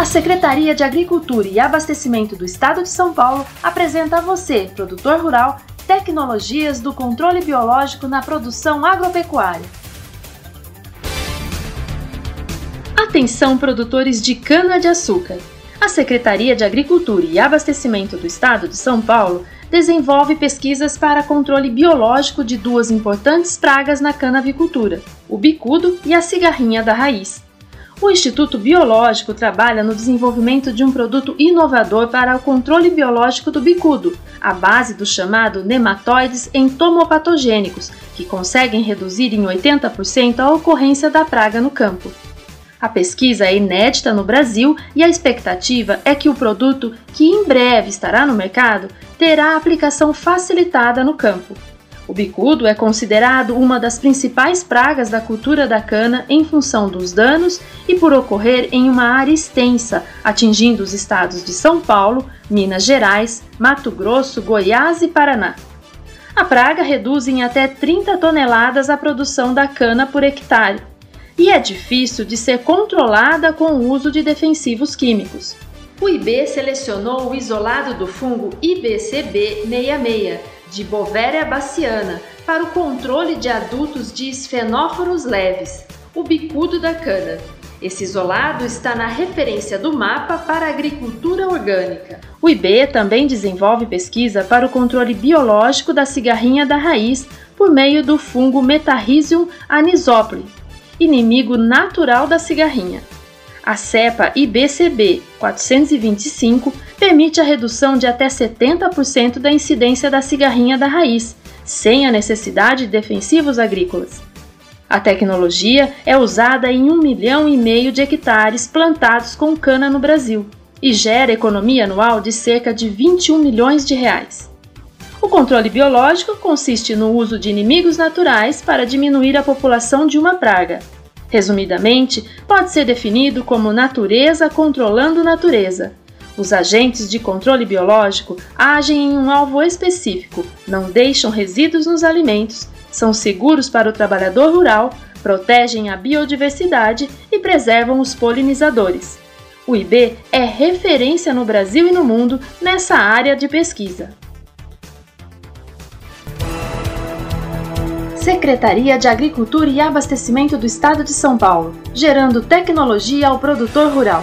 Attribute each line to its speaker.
Speaker 1: A Secretaria de Agricultura e Abastecimento do Estado de São Paulo apresenta a você, produtor rural, tecnologias do controle biológico na produção agropecuária. Atenção, produtores de cana-de-açúcar! A Secretaria de Agricultura e Abastecimento do Estado de São Paulo desenvolve pesquisas para controle biológico de duas importantes pragas na cana-avicultura, o bicudo e a cigarrinha da raiz. O Instituto Biológico trabalha no desenvolvimento de um produto inovador para o controle biológico do bicudo, à base do chamado nematóides entomopatogênicos, que conseguem reduzir em 80% a ocorrência da praga no campo. A pesquisa é inédita no Brasil e a expectativa é que o produto, que em breve estará no mercado, terá aplicação facilitada no campo. O bicudo é considerado uma das principais pragas da cultura da cana em função dos danos e por ocorrer em uma área extensa, atingindo os estados de São Paulo, Minas Gerais, Mato Grosso, Goiás e Paraná. A praga reduz em até 30 toneladas a produção da cana por hectare e é difícil de ser controlada com o uso de defensivos químicos. O IB selecionou o isolado do fungo IBCB66 de Bovéria baciana para o controle de adultos de esfenóforos leves, o bicudo da cana. Esse isolado está na referência do mapa para a agricultura orgânica. O IB também desenvolve pesquisa para o controle biológico da cigarrinha da raiz por meio do fungo Metarrhizium anisopli, inimigo natural da cigarrinha. A cepa IBCB 425 permite a redução de até 70% da incidência da cigarrinha da raiz, sem a necessidade de defensivos agrícolas. A tecnologia é usada em um milhão e meio de hectares plantados com cana no Brasil e gera economia anual de cerca de 21 milhões de reais. O controle biológico consiste no uso de inimigos naturais para diminuir a população de uma praga, Resumidamente, pode ser definido como natureza controlando natureza. Os agentes de controle biológico agem em um alvo específico, não deixam resíduos nos alimentos, são seguros para o trabalhador rural, protegem a biodiversidade e preservam os polinizadores. O IB é referência no Brasil e no mundo nessa área de pesquisa. Secretaria de Agricultura e Abastecimento do Estado de São Paulo, gerando tecnologia ao produtor rural.